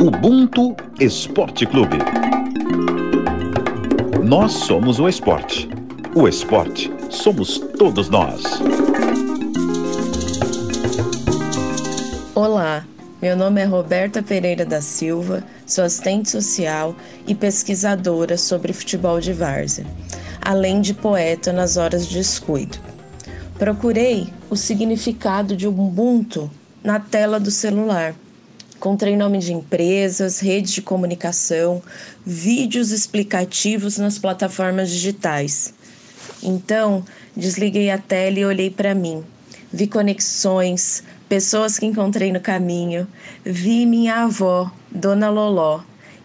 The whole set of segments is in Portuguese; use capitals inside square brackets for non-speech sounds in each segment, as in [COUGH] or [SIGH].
Ubuntu Esporte Clube. Nós somos o esporte. O esporte somos todos nós. Olá, meu nome é Roberta Pereira da Silva, sou assistente social e pesquisadora sobre futebol de várzea, além de poeta nas horas de descuido. Procurei o significado de Ubuntu na tela do celular. Encontrei nome de empresas, redes de comunicação, vídeos explicativos nas plataformas digitais. Então, desliguei a tela e olhei para mim. Vi conexões, pessoas que encontrei no caminho, vi minha avó, Dona Loló,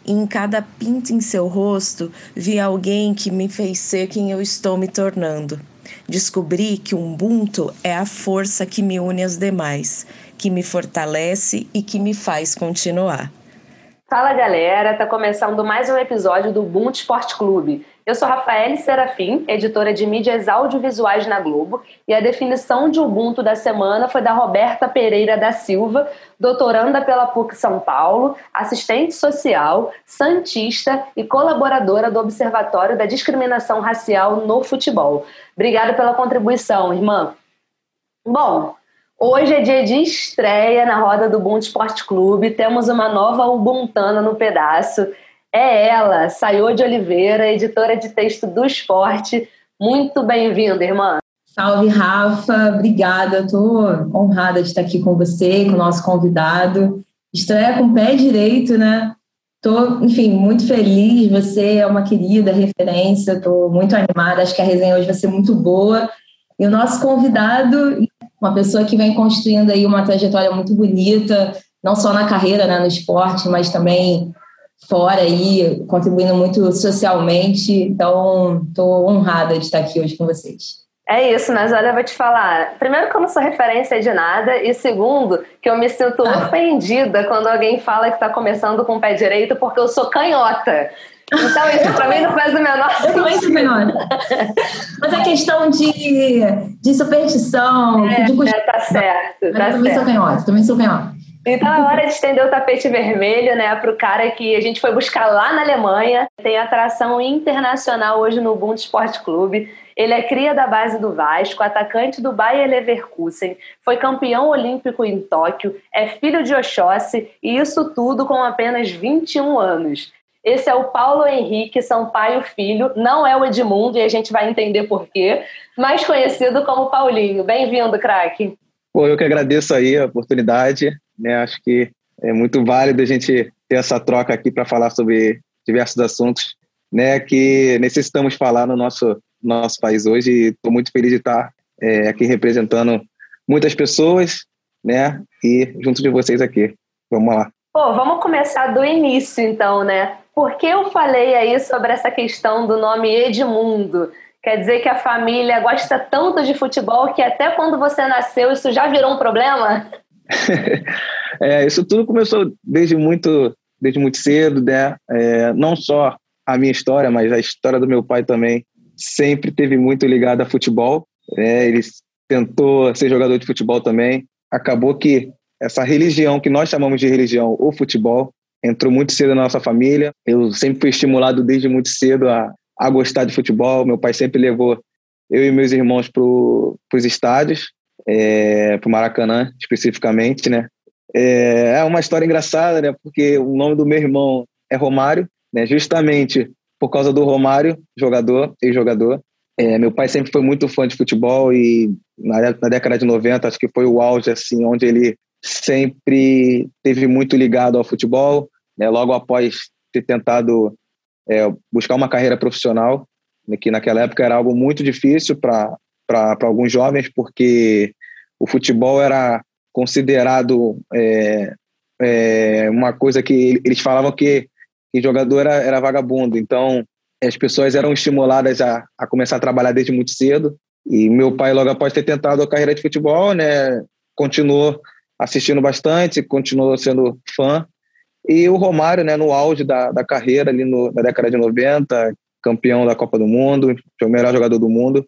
e em cada pinto em seu rosto vi alguém que me fez ser quem eu estou me tornando. Descobri que o Ubuntu é a força que me une aos demais, que me fortalece e que me faz continuar. Fala galera, tá começando mais um episódio do Ubuntu Esporte Clube. Eu sou Rafael Serafim, editora de mídias audiovisuais na Globo, e a definição de Ubuntu da semana foi da Roberta Pereira da Silva, doutoranda pela PUC São Paulo, assistente social, santista e colaboradora do Observatório da Discriminação Racial no Futebol. Obrigada pela contribuição, irmã. Bom, Hoje é dia de estreia na roda do Ubuntu Esporte Clube. Temos uma nova Ubuntana no pedaço. É ela, Sayô de Oliveira, editora de texto do esporte. Muito bem-vinda, irmã. Salve, Rafa. Obrigada. Estou honrada de estar aqui com você, com o nosso convidado. Estreia com o pé direito, né? Estou, enfim, muito feliz. Você é uma querida referência. Estou muito animada. Acho que a resenha hoje vai ser muito boa. E o nosso convidado uma pessoa que vem construindo aí uma trajetória muito bonita, não só na carreira, né, no esporte, mas também fora aí, contribuindo muito socialmente. Então, estou honrada de estar aqui hoje com vocês. É isso, mas olha, eu vou te falar. Primeiro, que eu não sou referência de nada, e segundo, que eu me sinto ah. ofendida quando alguém fala que está começando com o pé direito, porque eu sou canhota. Então, isso para mim não faz o menor sentido. Eu também canhota. Mas é questão de, de superstição. É, de é, tá certo. Tá eu também certo. sou canhota, também sou canhota. Então é hora de estender o tapete vermelho, né, para o cara que a gente foi buscar lá na Alemanha. Tem atração internacional hoje no Ubuntu Esporte Clube. Ele é cria da base do Vasco, atacante do Bayer Leverkusen, foi campeão olímpico em Tóquio, é filho de Oxóssi e isso tudo com apenas 21 anos. Esse é o Paulo Henrique Sampaio Filho, não é o Edmundo, e a gente vai entender por quê, mais conhecido como Paulinho. Bem-vindo, craque. Pô, eu que agradeço aí a oportunidade, né? Acho que é muito válido a gente ter essa troca aqui para falar sobre diversos assuntos, né? Que necessitamos falar no nosso nosso país hoje. Estou muito feliz de estar é, aqui representando muitas pessoas, né? E junto de vocês aqui. Vamos lá. Pô, vamos começar do início, então, né? Por que eu falei aí sobre essa questão do nome Edmundo? Quer dizer que a família gosta tanto de futebol que até quando você nasceu isso já virou um problema? [LAUGHS] é, isso tudo começou desde muito, desde muito cedo, né? É, não só a minha história, mas a história do meu pai também sempre teve muito ligado a futebol. É, ele tentou ser jogador de futebol também. Acabou que essa religião que nós chamamos de religião, o futebol, entrou muito cedo na nossa família. Eu sempre fui estimulado desde muito cedo a, a gostar de futebol. Meu pai sempre levou eu e meus irmãos para os estádios, é, para o Maracanã especificamente, né? É, é uma história engraçada, né? Porque o nome do meu irmão é Romário, né? Justamente por causa do Romário, jogador, ex-jogador. É, meu pai sempre foi muito fã de futebol e na, na década de 90 acho que foi o auge assim onde ele sempre teve muito ligado ao futebol né, logo após ter tentado é, buscar uma carreira profissional, né, que naquela época era algo muito difícil para alguns jovens, porque o futebol era considerado é, é, uma coisa que eles falavam que, que jogador era, era vagabundo. Então, as pessoas eram estimuladas a, a começar a trabalhar desde muito cedo. E meu pai, logo após ter tentado a carreira de futebol, né, continuou assistindo bastante, continuou sendo fã e o Romário, né, no auge da, da carreira, ali no, na década de 90, campeão da Copa do Mundo, foi o melhor jogador do mundo.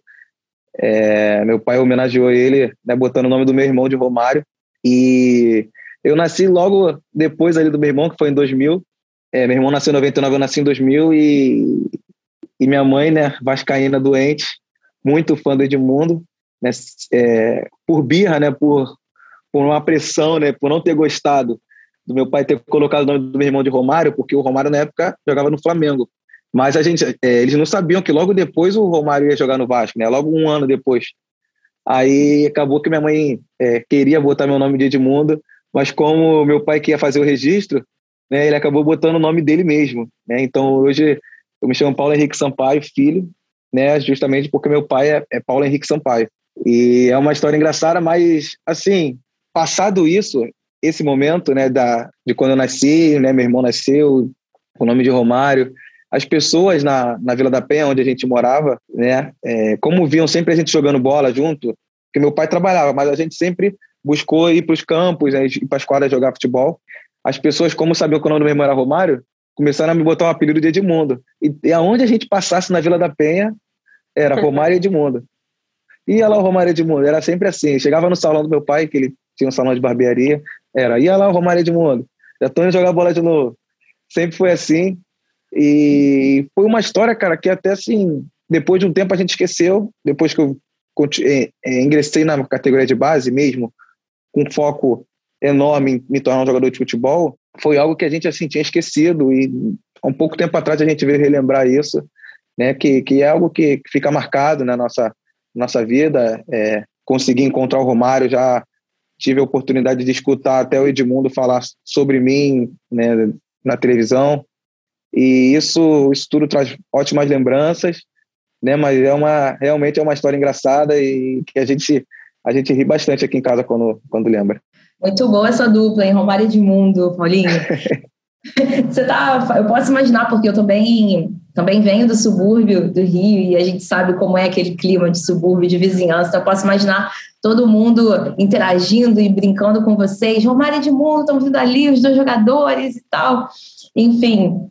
É, meu pai homenageou ele, né, botando o nome do meu irmão de Romário. E Eu nasci logo depois ali do meu irmão, que foi em 2000. É, meu irmão nasceu em 99, eu nasci em 2000 e, e minha mãe, né, vascaína doente, muito fã do Edmundo, né, é, por birra, né, por, por uma pressão, né, por não ter gostado do meu pai ter colocado o nome do meu irmão de Romário, porque o Romário na época jogava no Flamengo. Mas a gente, é, eles não sabiam que logo depois o Romário ia jogar no Vasco, né? Logo um ano depois. Aí acabou que minha mãe é, queria botar meu nome de Edmundo, mas como meu pai queria fazer o registro, né, ele acabou botando o nome dele mesmo. Né? Então hoje eu me chamo Paulo Henrique Sampaio, filho, né, justamente porque meu pai é, é Paulo Henrique Sampaio. E é uma história engraçada, mas assim, passado isso, esse momento, né, da, de quando eu nasci, né, meu irmão nasceu, o nome de Romário, as pessoas na, na Vila da Penha, onde a gente morava, né, é, como viam sempre a gente jogando bola junto, porque meu pai trabalhava, mas a gente sempre buscou ir para os campos, né, ir para as quadras jogar futebol. As pessoas, como sabiam que o nome do meu irmão era Romário, começaram a me botar um apelido de Edmundo. E, e aonde a gente passasse na Vila da Penha, era Romário e Edmundo. Ia lá o Romário Edmundo, era sempre assim. Chegava no salão do meu pai, que ele tinha um salão de barbearia, era, ia lá o Romário Edmundo, já tô indo jogar bola de novo. Sempre foi assim. E foi uma história, cara, que até assim, depois de um tempo a gente esqueceu, depois que eu é, é, ingressei na categoria de base mesmo, com foco enorme em me tornar um jogador de futebol, foi algo que a gente assim tinha esquecido e há um pouco tempo atrás a gente veio relembrar isso, né, que, que é algo que, que fica marcado na nossa nossa vida, é, conseguir encontrar o Romário já tive a oportunidade de escutar até o Edmundo falar sobre mim né, na televisão e isso, isso tudo traz ótimas lembranças, né? Mas é uma realmente é uma história engraçada e que a gente a gente ri bastante aqui em casa quando quando lembra. Muito boa essa dupla, em Romário Edmundo, Paulinho. [LAUGHS] [LAUGHS] Você tá, eu posso imaginar porque eu também também venho do subúrbio do Rio e a gente sabe como é aquele clima de subúrbio, de vizinhança. Então eu posso imaginar todo mundo interagindo e brincando com vocês. Romário Edmundo, estão vindo ali os dois jogadores e tal. Enfim,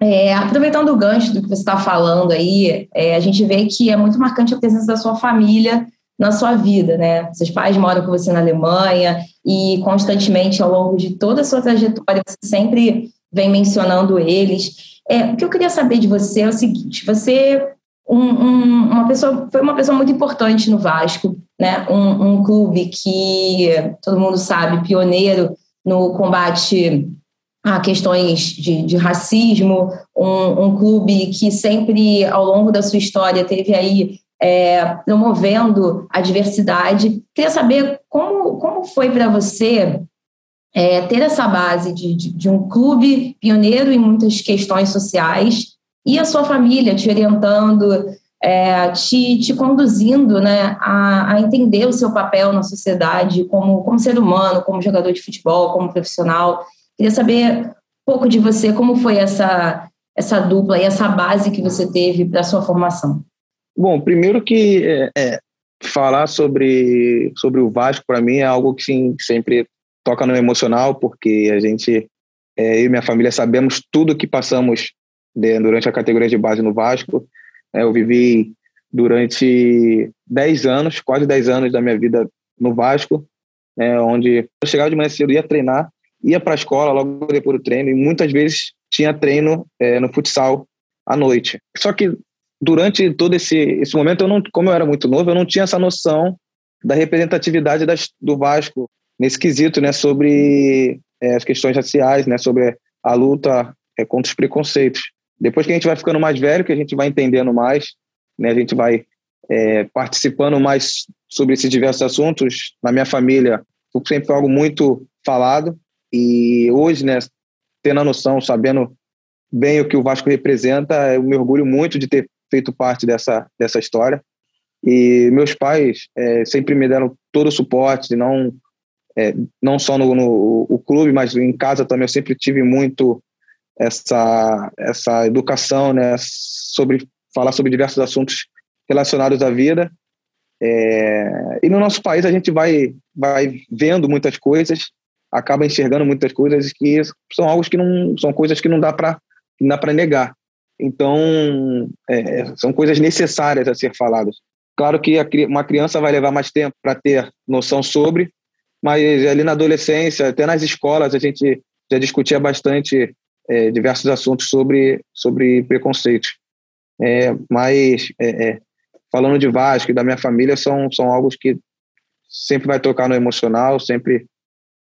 é, aproveitando o gancho do que você está falando aí, é, a gente vê que é muito marcante a presença da sua família na sua vida, né? Seus pais moram com você na Alemanha e constantemente ao longo de toda a sua trajetória você sempre vem mencionando eles. É, o que eu queria saber de você é o seguinte: você um, um, uma pessoa foi uma pessoa muito importante no Vasco, né? Um, um clube que todo mundo sabe pioneiro no combate a questões de, de racismo, um, clube que sempre, ao longo da sua história, teve aí é, promovendo a diversidade. Queria saber como, como foi para você é, ter essa base de, de, de, um clube pioneiro em muitas questões sociais e a sua família te orientando, é, te, te conduzindo né, a, a entender o seu papel na sociedade como, como ser humano, como jogador de futebol, como profissional. Queria saber um pouco de você, como foi essa, essa dupla e essa base que você teve para a sua formação. Bom, primeiro que é, é, falar sobre, sobre o Vasco, para mim, é algo que sim, sempre toca no emocional, porque a gente, é, eu e minha família, sabemos tudo que passamos de, durante a categoria de base no Vasco. É, eu vivi durante 10 anos, quase 10 anos da minha vida no Vasco, é, onde eu chegava de manhã cedo, ia treinar, ia para a escola logo depois do treino e muitas vezes tinha treino é, no futsal à noite. Só que durante todo esse, esse momento, eu não, como eu era muito novo, eu não tinha essa noção da representatividade das, do Vasco nesse quesito, né, sobre é, as questões raciais, né, sobre a luta é, contra os preconceitos. Depois que a gente vai ficando mais velho, que a gente vai entendendo mais, né, a gente vai é, participando mais sobre esses diversos assuntos. Na minha família, sempre foi algo muito falado, e hoje, né, tendo a noção, sabendo bem o que o Vasco representa, eu me orgulho muito de ter feito parte dessa, dessa história. E meus pais é, sempre me deram todo o suporte, não, é, não só no, no o clube, mas em casa também eu sempre tive muito essa, essa educação né, sobre falar sobre diversos assuntos relacionados à vida. É, e no nosso país a gente vai, vai vendo muitas coisas acaba enxergando muitas coisas que são algo que não são coisas que não dá para dá para negar. Então é, são coisas necessárias a ser faladas. Claro que a, uma criança vai levar mais tempo para ter noção sobre, mas ali na adolescência, até nas escolas, a gente já discutia bastante é, diversos assuntos sobre, sobre preconceito. É, mas é, é, falando de Vasco e da minha família, são, são algo que sempre vai tocar no emocional, sempre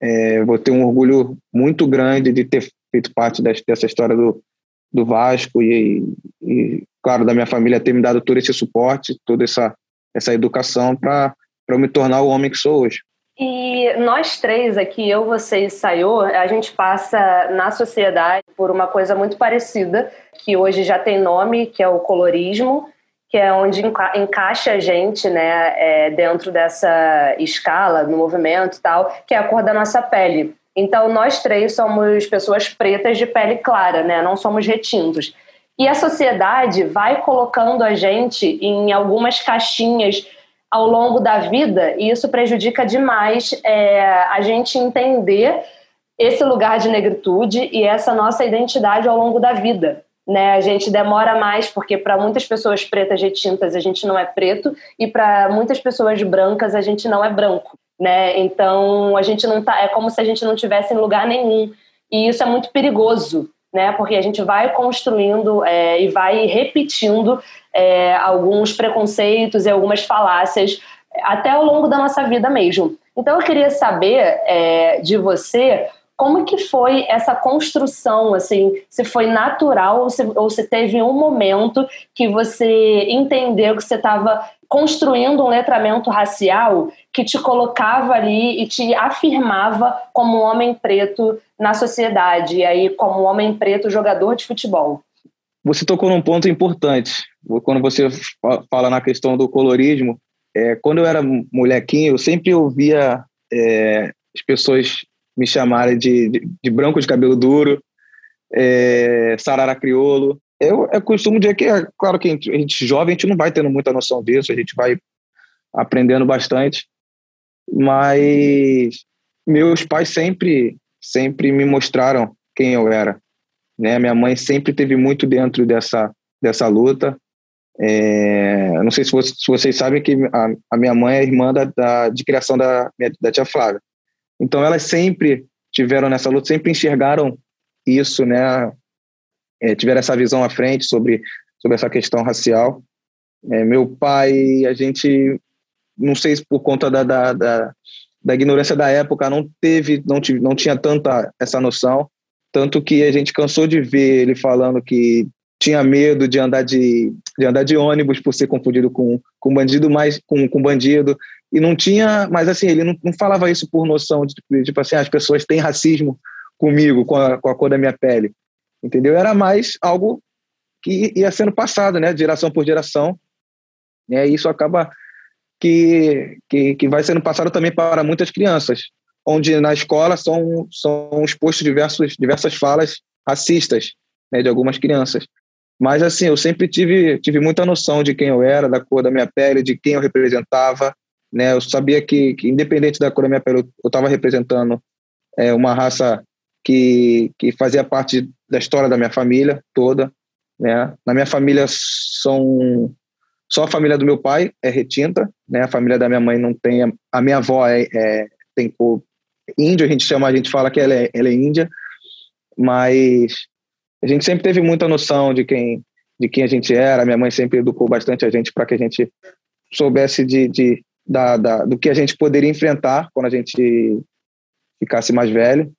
é, vou ter um orgulho muito grande de ter feito parte dessa história do, do Vasco e, e, claro, da minha família ter me dado todo esse suporte, toda essa, essa educação para eu me tornar o homem que sou hoje. E nós três aqui, eu, você e Sayô, a gente passa na sociedade por uma coisa muito parecida, que hoje já tem nome, que é o colorismo, que é onde enca encaixa a gente né, é, dentro dessa escala, no movimento e tal, que é a cor da nossa pele. Então, nós três somos pessoas pretas de pele clara, né? não somos retintos. E a sociedade vai colocando a gente em algumas caixinhas ao longo da vida, e isso prejudica demais é, a gente entender esse lugar de negritude e essa nossa identidade ao longo da vida. Né? A gente demora mais porque para muitas pessoas pretas retintas a gente não é preto e para muitas pessoas brancas a gente não é branco, né? Então a gente não tá, é como se a gente não tivesse em lugar nenhum e isso é muito perigoso, né? Porque a gente vai construindo é, e vai repetindo é, alguns preconceitos e algumas falácias até ao longo da nossa vida mesmo. Então eu queria saber é, de você como que foi essa construção, assim, se foi natural ou se, ou se teve um momento que você entendeu que você estava construindo um letramento racial que te colocava ali e te afirmava como homem preto na sociedade, e aí como homem preto jogador de futebol. Você tocou num ponto importante. Quando você fala na questão do colorismo, é, quando eu era molequinho, eu sempre ouvia é, as pessoas me chamarem de, de, de, branco de cabelo duro, é, sarara criolo. Eu, eu costumo dizer que, é, claro que a gente, jovem, a gente não vai tendo muita noção disso, a gente vai aprendendo bastante, mas meus pais sempre, sempre me mostraram quem eu era. Né? Minha mãe sempre teve muito dentro dessa, dessa luta. É, não sei se, você, se, vocês sabem que a, a, minha mãe é irmã da, da, de criação da, da tia Flávia. Então elas sempre tiveram nessa luta, sempre enxergaram isso, né? É, tiveram essa visão à frente sobre, sobre essa questão racial. É, meu pai, a gente, não sei se por conta da, da, da, da ignorância da época, não teve, não, tive, não tinha tanta essa noção, tanto que a gente cansou de ver ele falando que tinha medo de andar de, de andar de ônibus por ser confundido com, com bandido, mas com, com bandido. E não tinha, mas assim, ele não, não falava isso por noção de tipo assim, as pessoas têm racismo comigo, com a, com a cor da minha pele. Entendeu? Era mais algo que ia sendo passado, né, geração por geração. Né, e isso acaba que, que, que vai sendo passado também para muitas crianças onde na escola são, são expostos diversos, diversas falas racistas né, de algumas crianças. Mas, assim, eu sempre tive, tive muita noção de quem eu era, da cor da minha pele, de quem eu representava. Né? Eu sabia que, que independente da cor da minha pele, eu estava representando é, uma raça que, que fazia parte da história da minha família toda. Né? Na minha família são só a família do meu pai é retinta, né? A família da minha mãe não tem. A minha avó é, é tem cor índio, a gente chama, a gente fala que ela é, ela é índia, mas a gente sempre teve muita noção de quem, de quem a gente era. Minha mãe sempre educou bastante a gente para que a gente soubesse de, de da, da, do que a gente poderia enfrentar quando a gente ficasse mais velho.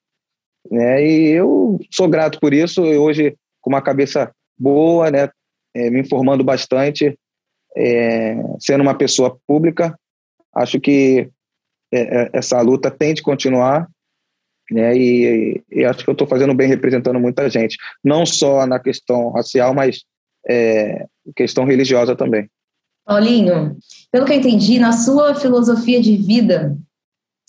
Né? E eu sou grato por isso. Eu hoje, com uma cabeça boa, né? É, me informando bastante, é, sendo uma pessoa pública, acho que é, é, essa luta tem de continuar, né? E, e acho que eu estou fazendo bem representando muita gente, não só na questão racial, mas é, questão religiosa também. Paulinho, pelo que eu entendi, na sua filosofia de vida,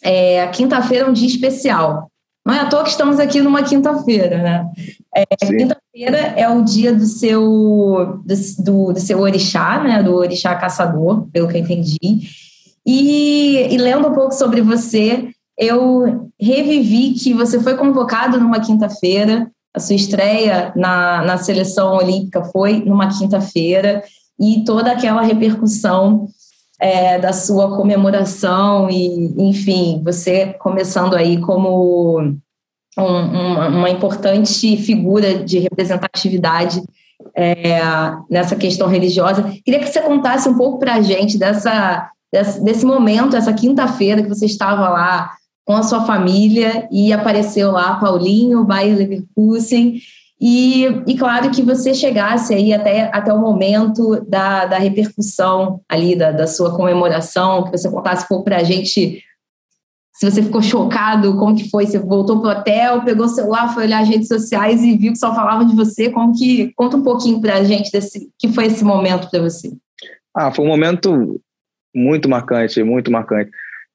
é, a quinta-feira é um dia especial. Não é à toa que estamos aqui numa quinta-feira, né? É, quinta-feira é o dia do seu, do, do, do, seu orixá, né? Do orixá caçador, pelo que eu entendi. E, e lendo um pouco sobre você, eu revivi que você foi convocado numa quinta-feira, a sua estreia na, na seleção olímpica foi numa quinta-feira, e toda aquela repercussão é, da sua comemoração e, enfim, você começando aí como um, uma, uma importante figura de representatividade é, nessa questão religiosa. Queria que você contasse um pouco para a gente dessa, desse, desse momento, essa quinta-feira que você estava lá com a sua família e apareceu lá Paulinho, Bayer Leverkusen, e, e claro que você chegasse aí até, até o momento da, da repercussão ali, da, da sua comemoração, que você contasse um pouco para a gente se você ficou chocado, como que foi? Você voltou para o hotel, pegou o celular, foi olhar as redes sociais e viu que só falavam de você. Como que conta um pouquinho para a gente desse que foi esse momento para você? Ah, foi um momento muito marcante, muito marcante.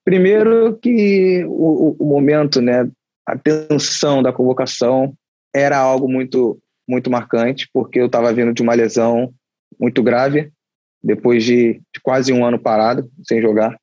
Primeiro que o, o momento, né, a tensão da convocação era algo muito muito marcante, porque eu estava vindo de uma lesão muito grave, depois de, de quase um ano parado, sem jogar.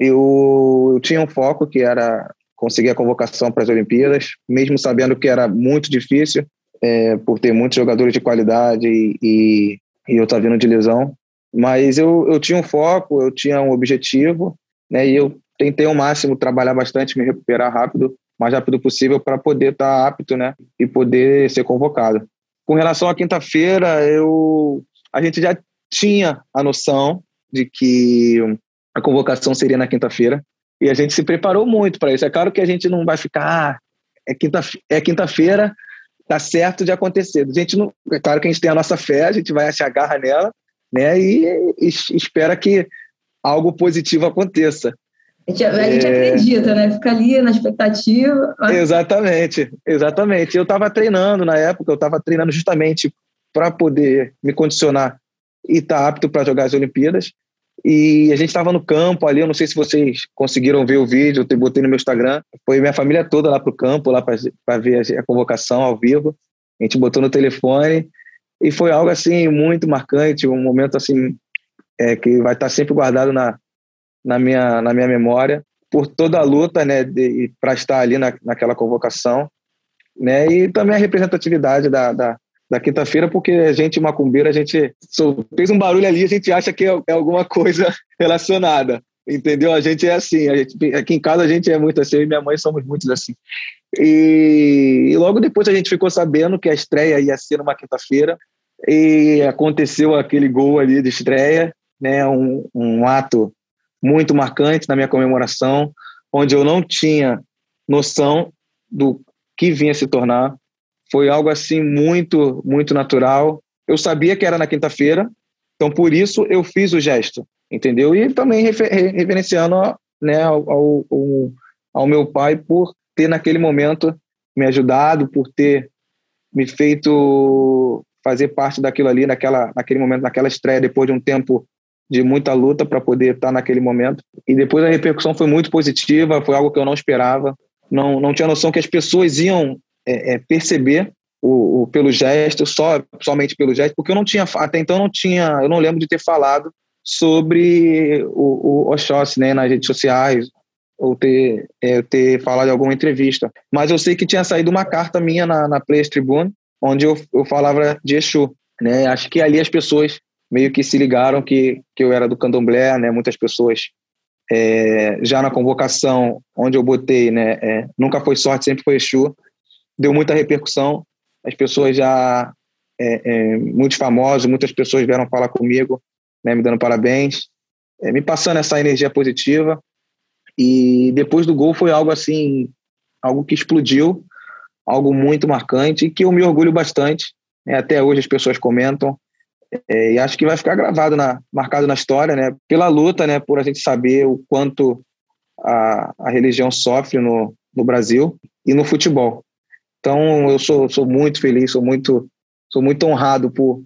Eu, eu tinha um foco que era conseguir a convocação para as Olimpíadas, mesmo sabendo que era muito difícil, é, por ter muitos jogadores de qualidade e, e, eu estar vindo de lesão. Mas eu, eu tinha um foco, eu tinha um objetivo, né, e eu tentei ao máximo trabalhar bastante, me recuperar rápido, mais rápido possível para poder estar tá apto, né, e poder ser convocado. Com relação à quinta-feira, eu a gente já tinha a noção de que a convocação seria na quinta-feira e a gente se preparou muito para isso. É claro que a gente não vai ficar ah, é quinta é quinta-feira, tá certo de acontecer. A gente não, é claro que a gente tem a nossa fé, a gente vai se agarra nela, né, e, e espera que algo positivo aconteça. A gente, a gente é... acredita, né? Fica ali na expectativa. Exatamente, exatamente. Eu estava treinando na época, eu estava treinando justamente para poder me condicionar e estar tá apto para jogar as Olimpíadas. E a gente estava no campo ali, eu não sei se vocês conseguiram ver o vídeo, eu botei no meu Instagram. Foi minha família toda lá para o campo, lá para ver a convocação ao vivo. A gente botou no telefone e foi algo assim muito marcante, um momento assim é, que vai estar tá sempre guardado na, na minha, na minha memória por toda a luta, né, para estar ali na, naquela convocação, né, e também a representatividade da, da, da quinta-feira, porque a gente, macumbeira, a gente fez um barulho ali, a gente acha que é, é alguma coisa [LAUGHS] relacionada, entendeu? A gente é assim, a gente, aqui em casa a gente é muito assim, eu e minha mãe somos muitos assim. E, e logo depois a gente ficou sabendo que a estreia ia ser numa quinta-feira, e aconteceu aquele gol ali de estreia, né, um, um ato muito marcante na minha comemoração, onde eu não tinha noção do que vinha se tornar. Foi algo assim muito, muito natural. Eu sabia que era na quinta-feira, então por isso eu fiz o gesto, entendeu? E também reverenciando né, ao, ao, ao meu pai por ter naquele momento me ajudado, por ter me feito fazer parte daquilo ali, naquela, naquele momento, naquela estreia, depois de um tempo de muita luta para poder estar naquele momento. E depois a repercussão foi muito positiva, foi algo que eu não esperava. Não, não tinha noção que as pessoas iam é, é, perceber o, o, pelo gesto, só somente pelo gesto, porque eu não tinha até então não tinha, eu não lembro de ter falado sobre o, o Oxóssi, né, nas redes sociais ou ter é, ter falado em alguma entrevista. Mas eu sei que tinha saído uma carta minha na, na Players Tribune onde eu, eu falava de Exu, né? Acho que ali as pessoas meio que se ligaram que, que eu era do candomblé, né? Muitas pessoas é, já na convocação onde eu botei, né? É, nunca foi sorte, sempre foi Exu. Deu muita repercussão. As pessoas já é, é muitos famosos, muitas pessoas vieram falar comigo, né? Me dando parabéns, é, me passando essa energia positiva. E depois do gol foi algo assim, algo que explodiu, algo muito marcante e que eu me orgulho bastante. Né? Até hoje as pessoas comentam é, e acho que vai ficar gravado, na, marcado na história, né? Pela luta, né? Por a gente saber o quanto a, a religião sofre no, no Brasil e no futebol. Então, eu sou, sou muito feliz, sou muito, sou muito honrado por,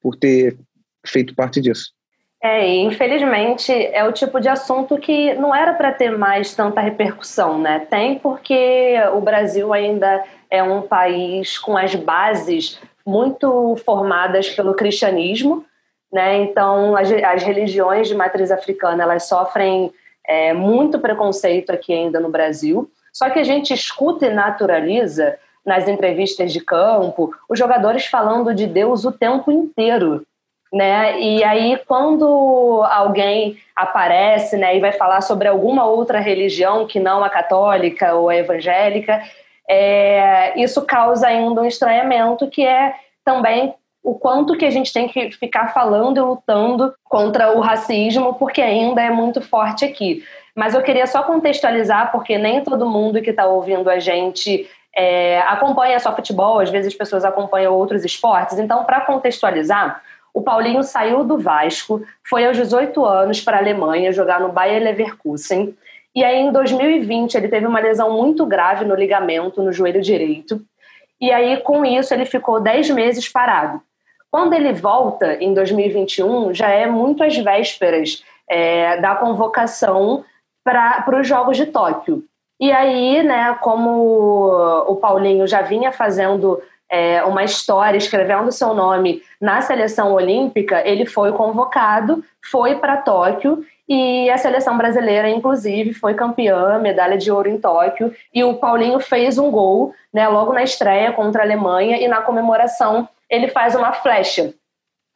por ter feito parte disso. É, infelizmente é o tipo de assunto que não era para ter mais tanta repercussão, né? Tem porque o Brasil ainda é um país com as bases muito formadas pelo cristianismo, né? Então as, as religiões de matriz africana elas sofrem é, muito preconceito aqui ainda no Brasil. Só que a gente escuta e naturaliza nas entrevistas de campo os jogadores falando de Deus o tempo inteiro. né? E aí quando alguém aparece, né, e vai falar sobre alguma outra religião que não a católica ou a evangélica, é, isso causa ainda um estranhamento que é também o quanto que a gente tem que ficar falando e lutando contra o racismo, porque ainda é muito forte aqui. Mas eu queria só contextualizar, porque nem todo mundo que está ouvindo a gente é, acompanha só futebol, às vezes as pessoas acompanham outros esportes. Então, para contextualizar, o Paulinho saiu do Vasco, foi aos 18 anos para a Alemanha jogar no Bayer Leverkusen. E aí, em 2020, ele teve uma lesão muito grave no ligamento, no joelho direito. E aí, com isso, ele ficou 10 meses parado. Quando ele volta, em 2021, já é muito às vésperas é, da convocação para os Jogos de Tóquio. E aí, né, como o Paulinho já vinha fazendo é, uma história, escrevendo seu nome na seleção olímpica, ele foi convocado, foi para Tóquio e a seleção brasileira, inclusive, foi campeã, medalha de ouro em Tóquio. E o Paulinho fez um gol né, logo na estreia contra a Alemanha e na comemoração ele faz uma flecha,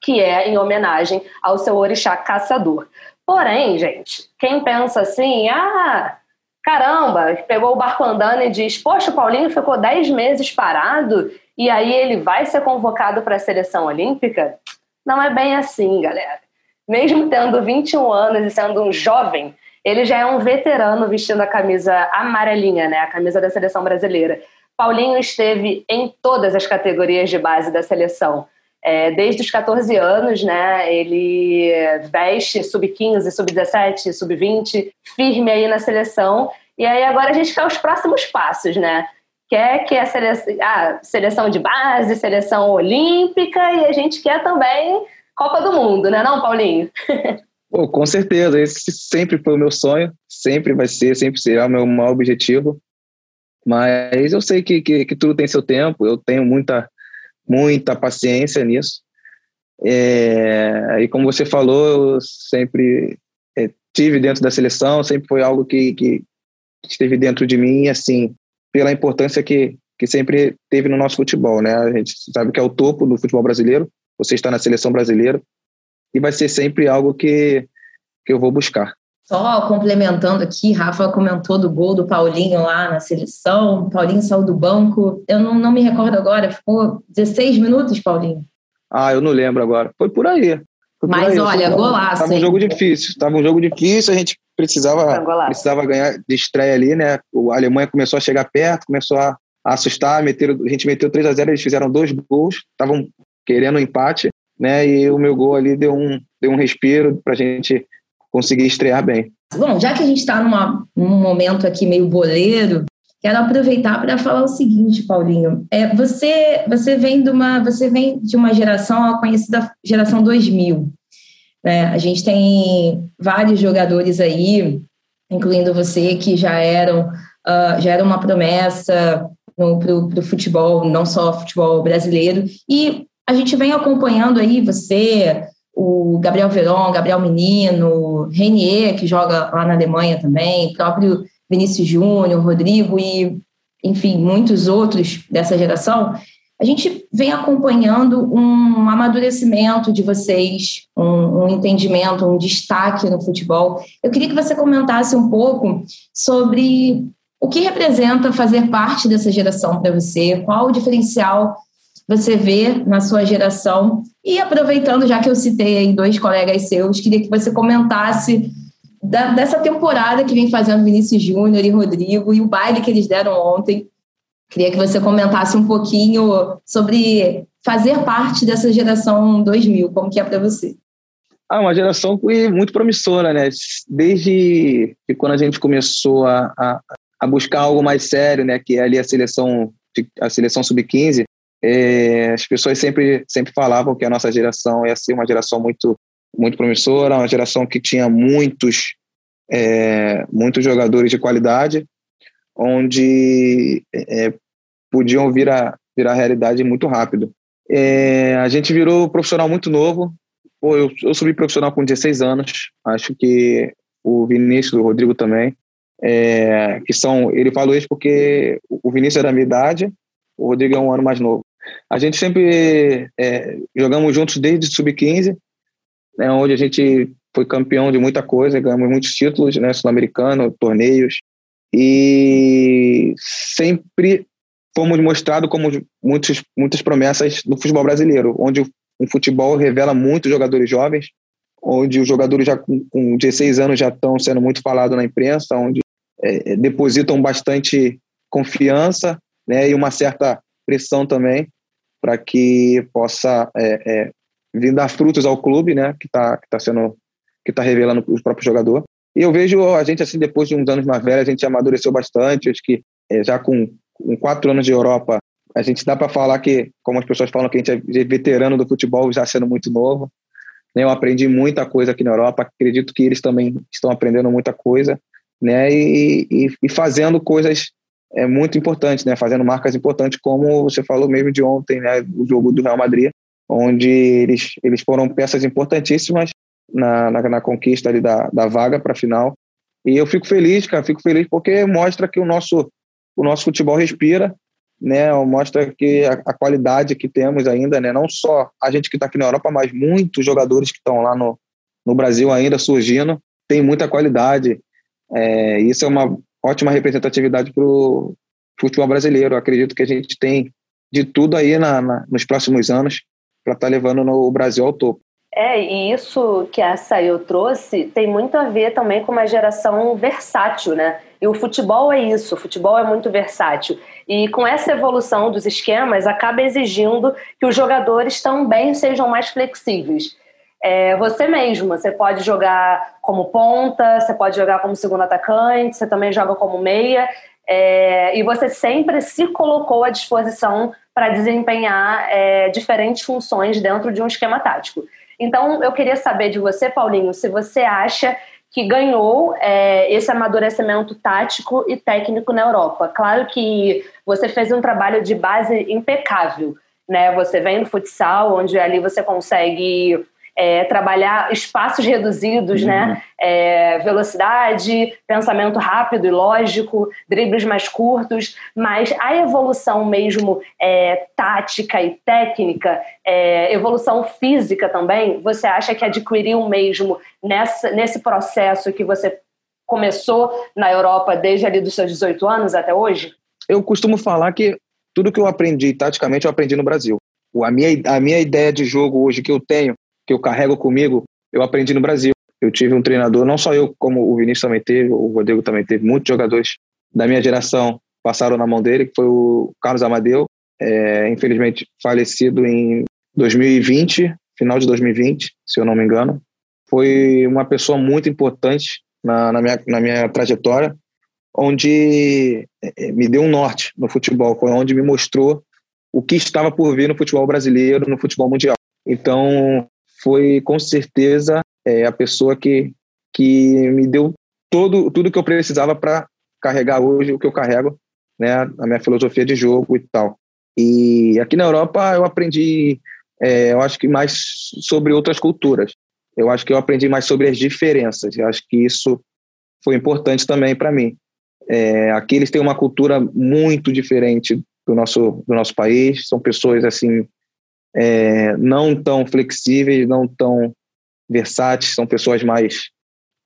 que é em homenagem ao seu orixá caçador. Porém, gente, quem pensa assim, ah, caramba, pegou o barco andando e diz, poxa, o Paulinho ficou 10 meses parado e aí ele vai ser convocado para a seleção olímpica? Não é bem assim, galera. Mesmo tendo 21 anos e sendo um jovem, ele já é um veterano vestindo a camisa amarelinha, né? A camisa da seleção brasileira. Paulinho esteve em todas as categorias de base da seleção. É, desde os 14 anos, né, ele veste sub-15, sub-17, sub-20, firme aí na seleção. E aí agora a gente quer os próximos passos, né? Quer que a seleção, ah, seleção de base, seleção olímpica e a gente quer também Copa do Mundo, né, não, Paulinho? Pô, com certeza, esse sempre foi o meu sonho, sempre vai ser, sempre será o meu maior objetivo. Mas eu sei que, que, que tudo tem seu tempo, eu tenho muita, muita paciência nisso. É, e como você falou, eu sempre é, tive dentro da seleção, sempre foi algo que, que esteve dentro de mim, assim, pela importância que, que sempre teve no nosso futebol, né? A gente sabe que é o topo do futebol brasileiro, você está na seleção brasileira, e vai ser sempre algo que, que eu vou buscar. Só complementando aqui, Rafa comentou do gol do Paulinho lá na seleção. Paulinho saiu do banco. Eu não, não me recordo agora, ficou 16 minutos, Paulinho? Ah, eu não lembro agora. Foi por aí. Foi Mas por aí. olha, golaço. Estava um jogo difícil. Estava um jogo difícil, a gente precisava, precisava ganhar de estreia ali, né? A Alemanha começou a chegar perto, começou a, assustar, meteram, a gente meteu 3 a 0 eles fizeram dois gols, estavam querendo um empate, né? E o meu gol ali deu um, deu um respiro para a gente conseguir estrear bem. Bom, já que a gente está num momento aqui meio boleiro, quero aproveitar para falar o seguinte, Paulinho. É, você, você, vem de uma, você vem de uma geração, a conhecida geração 2000. Né? A gente tem vários jogadores aí, incluindo você, que já eram, uh, já era uma promessa para o futebol, não só futebol brasileiro. E a gente vem acompanhando aí você, o Gabriel Veron, Gabriel Menino, Renier, que joga lá na Alemanha também, próprio Vinícius Júnior, Rodrigo e, enfim, muitos outros dessa geração, a gente vem acompanhando um amadurecimento de vocês, um, um, entendimento, um destaque no futebol. Eu queria que você comentasse um pouco sobre o que representa fazer parte dessa geração para você, qual o diferencial você vê na sua geração. E aproveitando, já que eu citei aí dois colegas seus, queria que você comentasse da, dessa temporada que vem fazendo Vinícius Júnior e Rodrigo e o baile que eles deram ontem. Queria que você comentasse um pouquinho sobre fazer parte dessa geração 2000, como que é para você? Ah, uma geração muito promissora, né? Desde que quando a gente começou a, a, a buscar algo mais sério, né? Que é ali a seleção, a seleção sub-15, é, as pessoas sempre, sempre falavam que a nossa geração ia ser uma geração muito, muito promissora, uma geração que tinha muitos, é, muitos jogadores de qualidade, onde é, podiam vir a, virar realidade muito rápido. É, a gente virou profissional muito novo. Pô, eu, eu subi profissional com 16 anos. Acho que o Vinícius, o Rodrigo também. É, que são, ele falou isso porque o Vinícius era da minha idade, o Rodrigo é um ano mais novo. A gente sempre é, jogamos juntos desde sub-15, né, onde a gente foi campeão de muita coisa, ganhamos muitos títulos, né, sul-americano, torneios, e sempre fomos mostrados como muitos, muitas promessas do futebol brasileiro, onde o futebol revela muitos jogadores jovens, onde os jogadores já com, com 16 anos já estão sendo muito falados na imprensa, onde é, depositam bastante confiança né, e uma certa pressão também para que possa é, é, vir dar frutos ao clube, né, que está que tá sendo que está revelando o próprio jogador. E eu vejo a gente assim depois de uns anos mais velhos, a gente amadureceu bastante. Acho que é, já com, com, quatro anos de Europa, a gente dá para falar que, como as pessoas falam, que a gente é veterano do futebol já sendo muito novo. Né, eu aprendi muita coisa aqui na Europa. Acredito que eles também estão aprendendo muita coisa, né? E, e, e fazendo coisas é muito importantes, né? Fazendo marcas importantes, como você falou mesmo de ontem, né? O jogo do Real Madrid, onde eles, eles foram peças importantíssimas na, na, na conquista ali da, da vaga para a final. E eu fico feliz, cara, fico feliz porque mostra que o nosso, o nosso futebol respira, né? Mostra que a, a qualidade que temos ainda, né? Não só a gente que está aqui na Europa, mas muitos jogadores que estão lá no, no Brasil ainda surgindo, tem muita qualidade. É, isso é uma ótima representatividade para o futebol brasileiro. Acredito que a gente tem de tudo aí na, na nos próximos anos para estar tá levando o Brasil ao topo. É, e isso que a Sayo trouxe tem muito a ver também com uma geração versátil, né? E o futebol é isso, o futebol é muito versátil. E com essa evolução dos esquemas, acaba exigindo que os jogadores também sejam mais flexíveis. É, você mesmo, você pode jogar como ponta, você pode jogar como segundo atacante, você também joga como meia, é, e você sempre se colocou à disposição para desempenhar é, diferentes funções dentro de um esquema tático. Então, eu queria saber de você, Paulinho, se você acha que ganhou é, esse amadurecimento tático e técnico na Europa. Claro que você fez um trabalho de base impecável, né? Você vem do futsal, onde ali você consegue é, trabalhar espaços reduzidos, né? uhum. né? É, velocidade, pensamento rápido e lógico, dribles mais curtos, mas a evolução mesmo é, tática e técnica, é, evolução física também, você acha que adquiriu mesmo nessa, nesse processo que você começou na Europa desde ali dos seus 18 anos até hoje? Eu costumo falar que tudo que eu aprendi taticamente eu aprendi no Brasil. A minha, a minha ideia de jogo hoje que eu tenho que eu carrego comigo, eu aprendi no Brasil. Eu tive um treinador, não só eu, como o Vinícius também teve, o Rodrigo também teve, muitos jogadores da minha geração passaram na mão dele, que foi o Carlos Amadeu, é, infelizmente falecido em 2020, final de 2020, se eu não me engano. Foi uma pessoa muito importante na, na, minha, na minha trajetória, onde é, me deu um norte no futebol, foi onde me mostrou o que estava por vir no futebol brasileiro, no futebol mundial. Então, foi com certeza é, a pessoa que, que me deu todo, tudo que eu precisava para carregar hoje o que eu carrego, né, a minha filosofia de jogo e tal. E aqui na Europa eu aprendi, é, eu acho que mais sobre outras culturas. Eu acho que eu aprendi mais sobre as diferenças. Eu acho que isso foi importante também para mim. É, aqui eles têm uma cultura muito diferente do nosso do nosso país. São pessoas assim é, não tão flexíveis, não tão versáteis, são pessoas mais,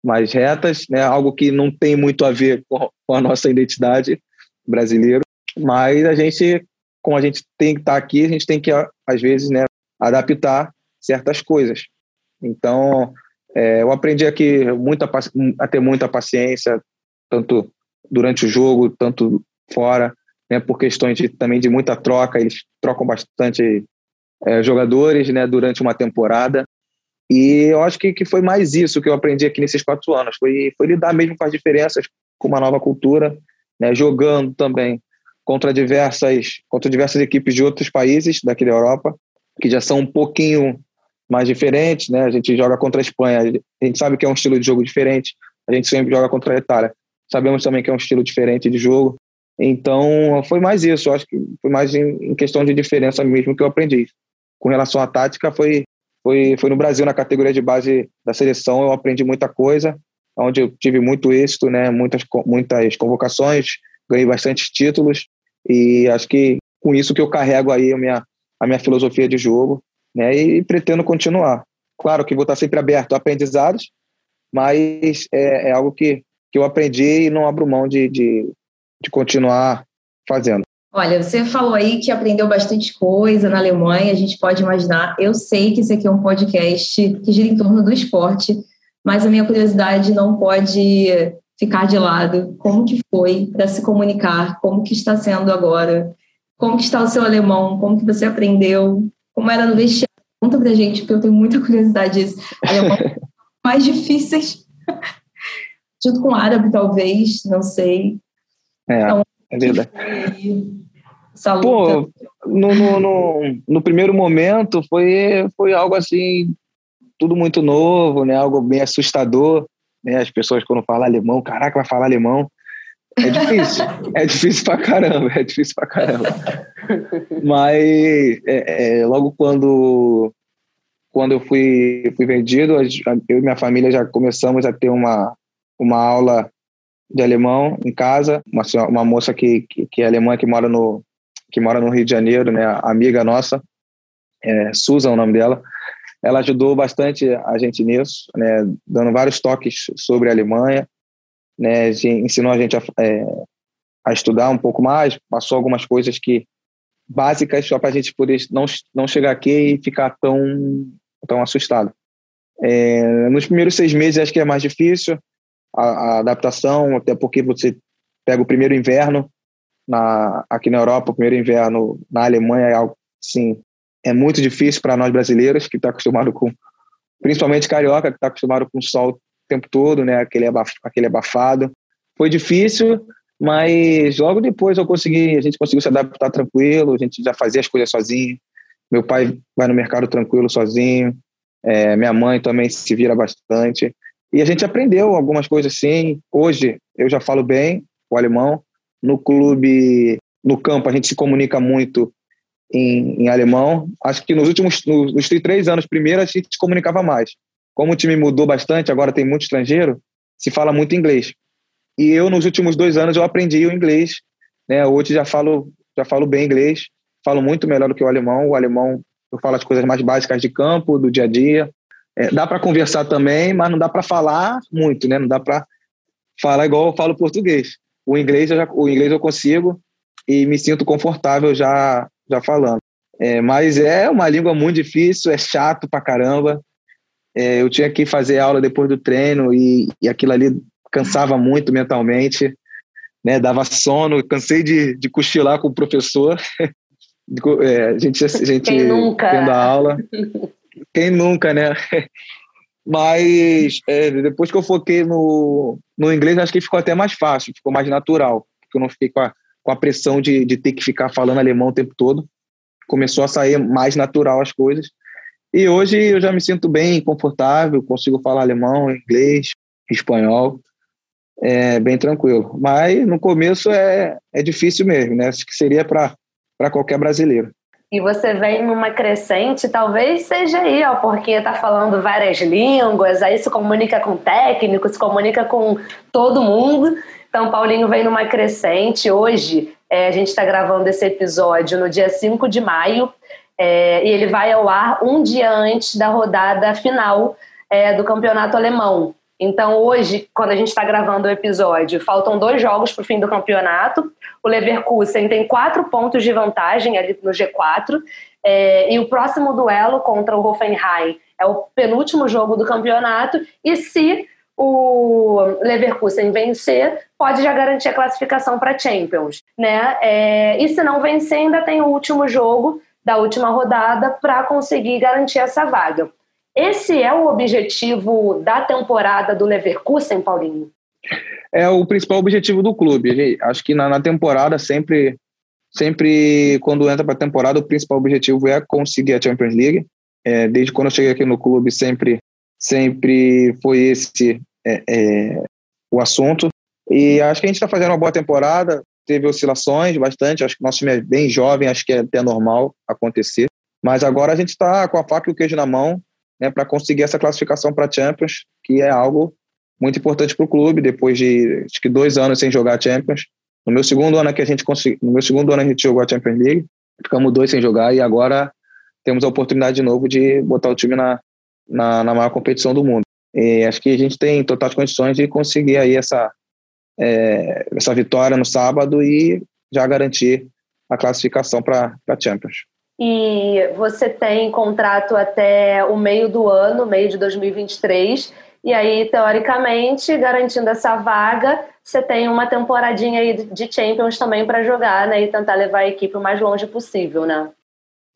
mais retas, né? algo que não tem muito a ver com, com a nossa identidade brasileira, mas a gente, como a gente tem que estar aqui, a gente tem que, às vezes, né, adaptar certas coisas. Então, é, eu aprendi aqui muita, a ter muita paciência, tanto durante o jogo, tanto fora, né, por questões de, também de muita troca, eles trocam bastante é, jogadores né, durante uma temporada. E eu acho que, que foi mais isso que eu aprendi aqui nesses quatro anos. Foi, foi lidar mesmo com as diferenças, com uma nova cultura, né, jogando também contra diversas, contra diversas equipes de outros países daqui da Europa, que já são um pouquinho mais diferentes. Né? A gente joga contra a Espanha, a gente sabe que é um estilo de jogo diferente. A gente sempre joga contra a Itália. Sabemos também que é um estilo diferente de jogo. Então, foi mais isso. Eu acho que foi mais em, questão de diferença mesmo que eu aprendi com relação à tática foi, foi, foi no Brasil, na categoria de base da seleção, eu aprendi muita coisa, onde eu tive muito êxito, né, muitas, muitas convocações, ganhei bastante títulos, e acho que com isso que eu carrego aí a minha, a minha filosofia de jogo, né, e pretendo continuar. Claro que vou estar sempre aberto a aprendizados, mas é, é algo que, que eu aprendi e não abro mão de, de, de continuar fazendo. Olha, você falou aí que aprendeu bastante coisa na Alemanha, a gente pode imaginar. Eu sei que esse aqui é um podcast que gira em torno do esporte, mas a minha curiosidade não pode ficar de lado. Como que foi para se comunicar? Como que está sendo agora? Como que está o seu alemão? Como que você aprendeu? Como era no vestiário? Conta pra gente, porque eu tenho muita curiosidade disso. [LAUGHS] Alemão mais difíceis, junto com árabe, talvez, não sei. É, então, é verdade. Pô, no, no, no, no, primeiro momento foi, foi algo assim, tudo muito novo, né? Algo bem assustador. Né? As pessoas quando falam alemão, caraca, vai falar alemão. É difícil, [LAUGHS] é difícil pra caramba, é difícil pra caramba. Mas é, é, logo quando quando eu fui, fui vendido, eu e minha família já começamos a ter uma, uma aula de alemão em casa. Uma, uma moça que, que, que, é alemã, que mora, no, que mora no Rio de Janeiro, né, amiga nossa, é, Susan o nome dela, ela ajudou bastante a gente nisso, né, dando vários toques sobre a Alemanha, né, ensinou a gente a, é, a estudar um pouco mais, passou algumas coisas que básicas só para a gente poder não, não chegar aqui e ficar tão tão assustado. É, nos primeiros seis meses acho que é mais difícil a, a, adaptação, até porque você pega o primeiro inverno na, aqui na Europa, o primeiro inverno na Alemanha é algo, sim, é muito difícil para nós brasileiros que está acostumado com, principalmente carioca que está acostumado com o sol o tempo todo, né? Aquele, aquele abafado. Foi difícil, mas logo depois eu consegui, a gente conseguiu se adaptar tranquilo, a gente já fazia as coisas sozinho, meu pai vai no mercado tranquilo sozinho. É, minha mãe também se vira bastante. E a gente aprendeu algumas coisas assim. Hoje eu já falo bem o alemão. No clube, no campo, a gente se comunica muito em, em alemão. Acho que nos últimos nos, nos três anos primeiro a gente se comunicava mais. Como o time mudou bastante, agora tem muito estrangeiro, se fala muito inglês. E eu nos últimos dois anos eu aprendi o inglês. Né? Hoje já falo já falo bem inglês falo muito melhor do que o alemão. O alemão, eu falo as coisas mais básicas de campo, do dia a dia. É, dá para conversar também, mas não dá para falar muito, né? Não dá para falar igual eu falo português. O inglês eu, já, o inglês eu consigo e me sinto confortável já, já falando. É, mas é uma língua muito difícil, é chato pra caramba. É, eu tinha que fazer aula depois do treino e, e aquilo ali cansava muito mentalmente, né? Dava sono, cansei de, de cochilar com o professor. [LAUGHS] É, a gente, a gente Quem nunca? tendo a aula. [LAUGHS] Quem nunca, né? Mas é, depois que eu foquei no, no inglês, acho que ficou até mais fácil, ficou mais natural, porque eu não fiquei com a, com a pressão de, de ter que ficar falando alemão o tempo todo. Começou a sair mais natural as coisas. E hoje eu já me sinto bem confortável, consigo falar alemão, inglês, espanhol, é bem tranquilo. Mas no começo é, é difícil mesmo, né? Acho que seria para qualquer brasileiro. E você vem numa crescente, talvez seja aí, ó, porque está falando várias línguas, aí se comunica com técnico, se comunica com todo mundo. Então, Paulinho vem numa crescente. Hoje, é, a gente está gravando esse episódio no dia 5 de maio, é, e ele vai ao ar um dia antes da rodada final é, do campeonato alemão. Então, hoje, quando a gente está gravando o episódio, faltam dois jogos para o fim do campeonato. O Leverkusen tem quatro pontos de vantagem ali no G4. É, e o próximo duelo contra o Hoffenheim é o penúltimo jogo do campeonato. E se o Leverkusen vencer, pode já garantir a classificação para Champions. Né? É, e se não vencer, ainda tem o último jogo da última rodada para conseguir garantir essa vaga. Esse é o objetivo da temporada do Leverkusen, Paulinho? É o principal objetivo do clube. Acho que na, na temporada sempre, sempre quando entra para a temporada, o principal objetivo é conseguir a Champions League. É, desde quando eu cheguei aqui no clube, sempre, sempre foi esse é, é, o assunto. E acho que a gente está fazendo uma boa temporada. Teve oscilações bastante. Acho que o nosso time é bem jovem, acho que é até normal acontecer. Mas agora a gente está com a faca e o queijo na mão né, para conseguir essa classificação para Champions, que é algo muito importante para o clube, depois de acho que dois anos sem jogar Champions. No meu segundo ano que a gente consegui, no meu segundo ano a gente jogou a Champions League, ficamos dois sem jogar e agora temos a oportunidade de novo de botar o time na, na, na maior competição do mundo. E acho que a gente tem totais condições de conseguir aí essa, é, essa vitória no sábado e já garantir a classificação para a Champions. E você tem contrato até o meio do ano, meio de 2023, e aí, teoricamente, garantindo essa vaga, você tem uma temporadinha aí de Champions também para jogar, né? E tentar levar a equipe o mais longe possível, né?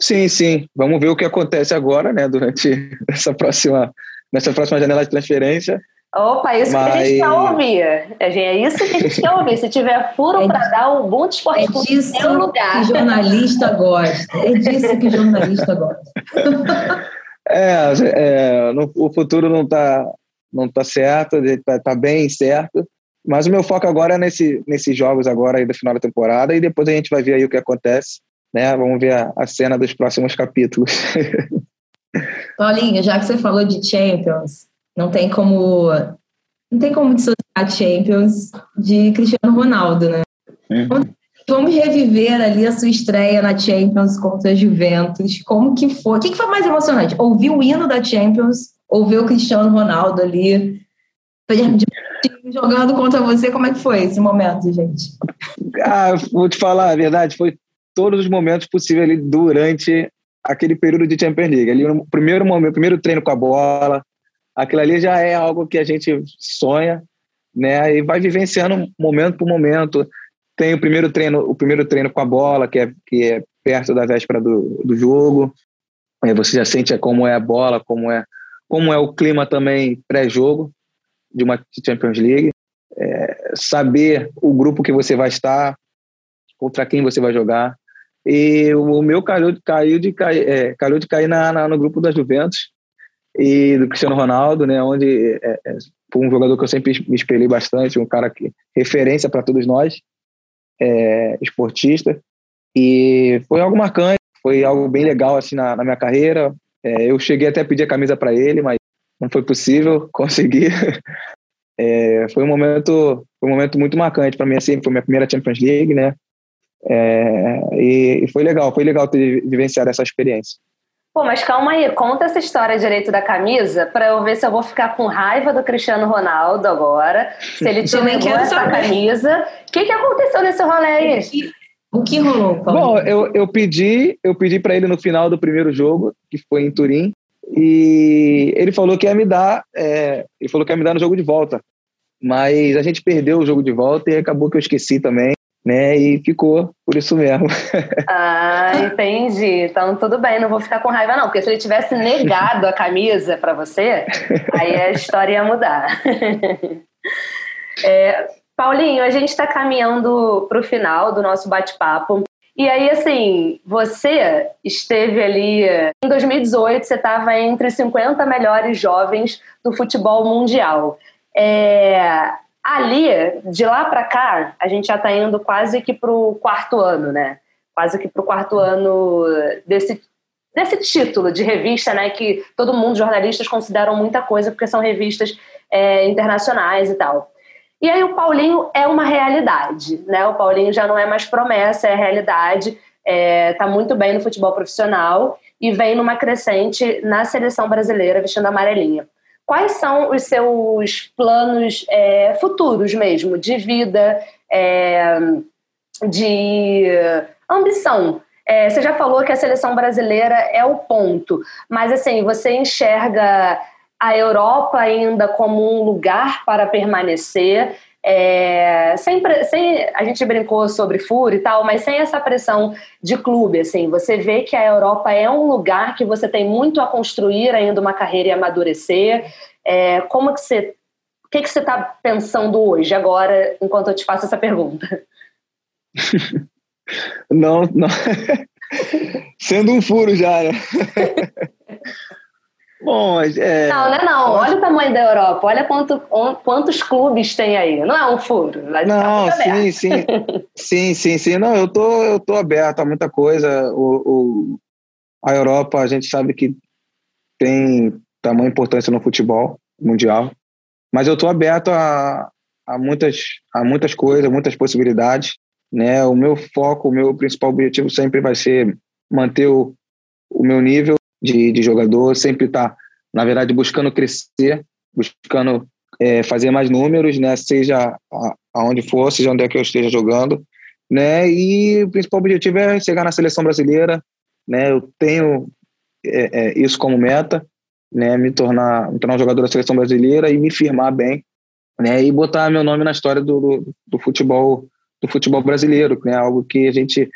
Sim, sim. Vamos ver o que acontece agora, né? Durante [LAUGHS] essa próxima, nessa próxima janela de transferência. Opa, isso Mas... que a gente quer ouvir. É isso que a gente quer ouvir. Se tiver furo é para dar, o Ubuntu Esporte é disso que lugar. que jornalista gosta. É disso que jornalista gosta. É, é no, o futuro não está não tá certo, está tá bem certo. Mas o meu foco agora é nesse, nesses jogos agora aí do final da temporada e depois a gente vai ver aí o que acontece, né? Vamos ver a, a cena dos próximos capítulos. [LAUGHS] Paulinho, já que você falou de Champions, não tem como não tem como dissociar Champions de Cristiano Ronaldo, né? Uhum. Vamos reviver ali a sua estreia na Champions contra a Juventus. Como que foi? O que foi mais emocionante? Ouvir o hino da Champions ou ver o Cristiano Ronaldo ali jogando contra você? Como é que foi esse momento, gente? Ah, vou te falar a verdade, foi todos os momentos possíveis ali durante aquele período de Champions League. Ali no primeiro momento, primeiro treino com a bola, aquilo ali já é algo que a gente sonha, né? E vai vivenciando momento por momento. Tem o primeiro treino, o primeiro treino com a bola, que é, que é perto da véspera do, do jogo. Aí você já sente como é a bola, como é, como é o clima também pré-jogo de uma Champions League. É, saber o grupo que você vai estar, contra quem você vai jogar. E o meu caiu, caiu de cair, é, caiu de cair na, na, no grupo da Juventus e do Cristiano Ronaldo, né, onde é, é, foi um jogador que eu sempre me espelhei bastante, um cara que referência para todos nós, é, esportista, e foi algo marcante, foi algo bem legal assim na, na minha carreira. É, eu cheguei até a pedir a camisa para ele, mas não foi possível [LAUGHS] conseguir. É, foi um momento, foi um momento muito marcante para mim, assim, foi minha primeira Champions League, né? É, e, e, foi legal, foi legal ter vivenciado essa experiência. Pô, mas calma aí, conta essa história direito da camisa para eu ver se eu vou ficar com raiva do Cristiano Ronaldo agora, se ele [LAUGHS] te negou essa saber. camisa. O que, que aconteceu nesse rolê aí? O que, o que rolou, Paulo? Bom, eu, eu pedi, eu pedi para ele no final do primeiro jogo, que foi em Turim, e ele falou que ia me dar, é, ele falou que ia me dar no jogo de volta. Mas a gente perdeu o jogo de volta e acabou que eu esqueci também né? E ficou por isso mesmo. [LAUGHS] Ah, entendi. Então tudo bem, não vou ficar com raiva não, porque se ele tivesse negado a camisa para você, aí a história ia mudar. [LAUGHS] É, Paulinho, a gente está caminhando para o final do nosso bate-papo. E aí, assim, você esteve ali. Em 2018, você estava entre 50 melhores jovens do futebol mundial. É, Ali, de lá para cá, a gente já está indo quase que para o quarto ano, né? Quase que para o quarto ano desse, desse título de revista, né? Que todo mundo, jornalistas, consideram muita coisa, porque são revistas é, internacionais e tal. E aí o Paulinho é uma realidade, né? O Paulinho já não é mais promessa, é realidade. É, tá muito bem no futebol profissional e vem numa crescente na seleção brasileira vestindo amarelinha quais são os seus planos é, futuros mesmo, de vida, é, de ambição? É, você já falou que a seleção brasileira é o ponto, mas assim, você enxerga a Europa ainda como um lugar para permanecer? É, sem, sem, a gente brincou sobre furo e tal, mas sem essa pressão de clube, assim, você vê que a Europa é um lugar que você tem muito a construir ainda uma carreira e amadurecer. É, como que você, o que, que você está pensando hoje, agora, enquanto eu te faço essa pergunta? [LAUGHS] não, não. [LAUGHS] Sendo um furo já, né? [LAUGHS] Bom, é... Não, não é não. Olha o tamanho da Europa. Olha quanto, quantos clubes tem aí. Não é um furo. Não, sim, sim. sim, sim, sim. Não, eu tô, eu tô aberto a muita coisa. O, o, a Europa, a gente sabe que tem tamanha importância no futebol mundial. Mas eu tô aberto a, a, muitas, a muitas coisas, muitas possibilidades. Né? O meu foco, o meu principal objetivo sempre vai ser manter o, o meu nível de, de jogador, sempre estar tá na verdade, buscando crescer, buscando é, fazer mais números, né? Seja aonde for, seja onde é que eu esteja jogando, né? E o principal objetivo é chegar na seleção brasileira, né? Eu tenho é, é, isso como meta, né? Me tornar, me tornar um jogador da seleção brasileira e me firmar bem, né? E botar meu nome na história do, do, do futebol do futebol brasileiro, né? Algo que a gente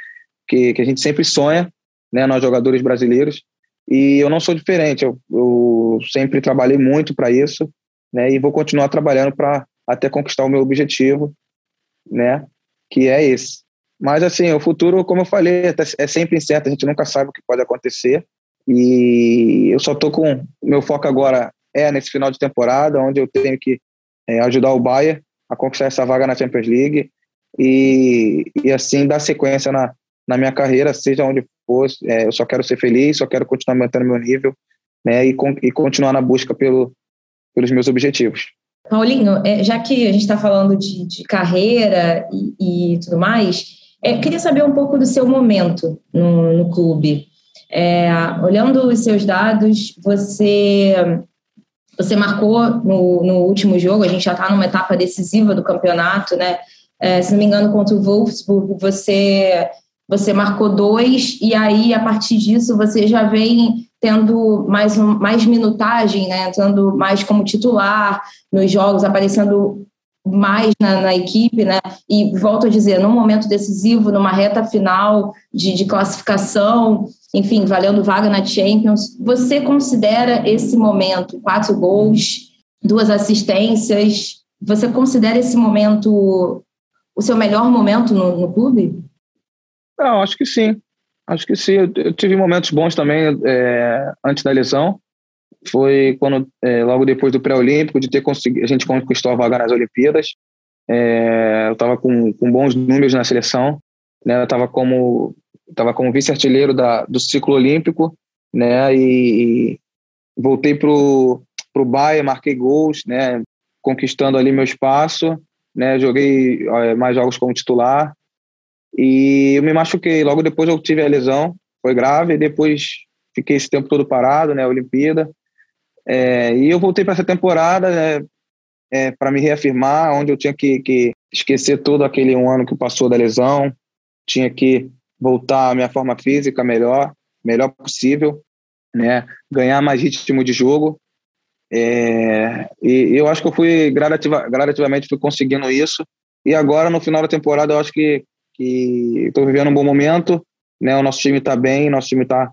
que, que a gente sempre sonha, né? Nós jogadores brasileiros e eu não sou diferente. Eu, eu sempre trabalhei muito para isso, né? E vou continuar trabalhando para até conquistar o meu objetivo, né? Que é esse. Mas assim, o futuro, como eu falei, é, é sempre incerto. A gente nunca sabe o que pode acontecer. E eu só tô com meu foco agora é nesse final de temporada, onde eu tenho que é, ajudar o Bayern a conquistar essa vaga na Champions League e, e assim dar sequência na, na minha carreira, seja onde for. É, eu só quero ser feliz, só quero continuar mantendo meu nível né, e, e continuar na busca pelo, pelos meus objetivos. Paulinho, é, já que a gente está falando de, de, carreira e, e tudo mais, é, queria saber um pouco do seu momento no, no clube. É, olhando os seus dados, você você marcou no, no último jogo, a gente já está numa etapa decisiva do campeonato, né? É, se não me engano, contra o Wolfsburg, você você marcou dois, e aí, a partir disso, você já vem tendo mais, um, mais minutagem, né? entrando mais como titular nos jogos, aparecendo mais na, na, equipe, né? E volto a dizer, num momento decisivo, numa reta final de, de, classificação, enfim, valendo vaga na Champions, você considera esse momento, quatro gols, duas assistências, você considera esse momento o seu melhor momento no, no clube? Não, acho que sim. Acho que sim. Eu, eu tive momentos bons também é, antes da lesão. Foi quando, é, logo depois do pré-olímpico, de ter conseguido, a gente conquistou a vaga nas Olimpíadas. É, eu estava com, com bons números na seleção. Né? Eu estava como, tava como vice-artilheiro do ciclo olímpico. Né? E, e voltei para o Bahia, marquei gols, né? conquistando ali meu espaço. Né? Joguei mais jogos como titular. E eu me machuquei. Logo depois eu tive a lesão, foi grave, e depois fiquei esse tempo todo parado, né, Olimpíada. É, e eu voltei para essa temporada né, é, para me reafirmar, onde eu tinha que, que, esquecer todo aquele um ano que passou da lesão, tinha que voltar à minha forma física melhor, melhor possível, né, ganhar mais ritmo de jogo. É, e eu acho que eu fui gradativa, gradativamente fui conseguindo isso. E agora no final da temporada eu acho que que estou vivendo um bom momento, né? O nosso time está bem, nosso time está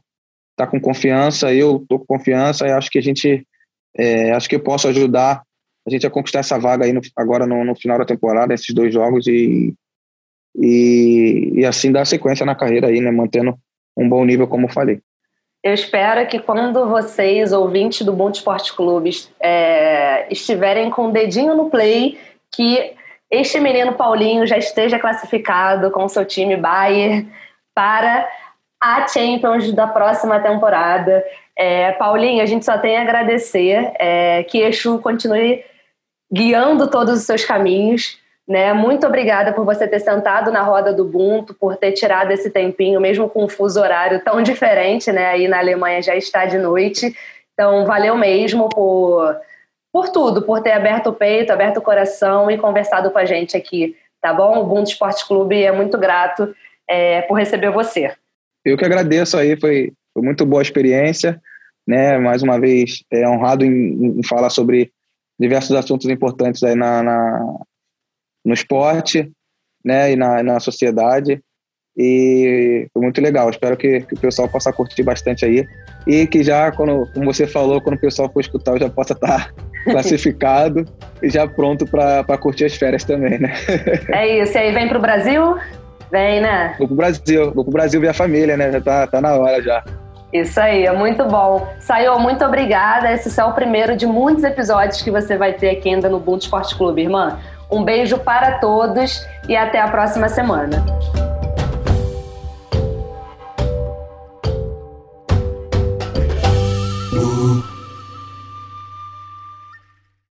tá com confiança, eu estou com confiança e acho que a gente, é, acho que eu posso ajudar a gente a conquistar essa vaga aí no, agora no, no, final da temporada, esses dois jogos e, e, e assim dar sequência na carreira aí, né? Mantendo um bom nível, como eu falei. Eu espero que quando vocês, ouvintes do Bom Esporte Clube, é, estiverem com o dedinho no play, que este menino Paulinho já esteja classificado com seu time Bayern para a Champions da próxima temporada. É, Paulinho, a gente só tem a agradecer é, que Exu continue guiando todos os seus caminhos. Né? Muito obrigada por você ter sentado na roda do Ubuntu, por ter tirado esse tempinho, mesmo com um fuso horário tão [LAUGHS] diferente, né? Aí na Alemanha já está de noite. Então, valeu mesmo por por tudo, por ter aberto o peito, aberto o coração e conversado com a gente aqui, tá bom? O Ubuntu Esporte Clube é muito grato é, por receber você. Eu que agradeço aí, foi, foi muito boa a experiência, né? Mais uma vez, é honrado em, em falar sobre diversos assuntos importantes aí na, na no esporte, né? E na, na sociedade e foi muito legal. Espero que, que, o pessoal possa curtir bastante aí e que já, quando, como você falou, quando o pessoal for escutar, eu já possa estar classificado e já pronto para curtir as férias também, né? [LAUGHS] É isso. E aí, vem para o Brasil? Vem, né? Vou pro Brasil, vou pro Brasil ver a família, né? Já tá, tá na hora já. Isso aí, é muito bom. Saiu, muito obrigada. Esse é o primeiro de muitos episódios que você vai ter aqui ainda no Bunto Esporte Clube, irmã. Um beijo para todos e até a próxima semana.